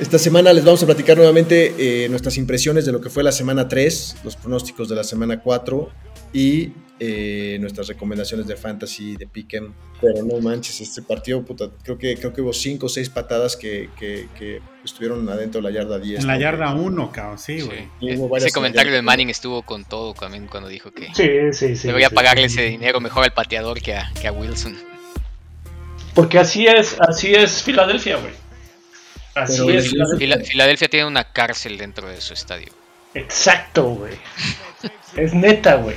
esta semana les vamos a platicar nuevamente eh, nuestras impresiones de lo que fue la semana 3, los pronósticos de la semana 4 y eh, nuestras recomendaciones de fantasy, de piquen. Pero no manches, este partido, puta, creo que, creo que hubo 5 o 6 patadas que, que, que, estuvieron adentro de la yarda 10. En la yarda 1, cabrón, sí, güey. Sí. Ese comentario de Manning estuvo con todo también cuando dijo que sí, sí, sí, debería sí, pagarle sí. ese dinero mejor al pateador que a, que a Wilson. Porque así es, así es Filadelfia, güey. Así Pero es el- Filadelfia. Fila- Filadelfia tiene una cárcel dentro de su estadio. Exacto, güey. Es neta, güey.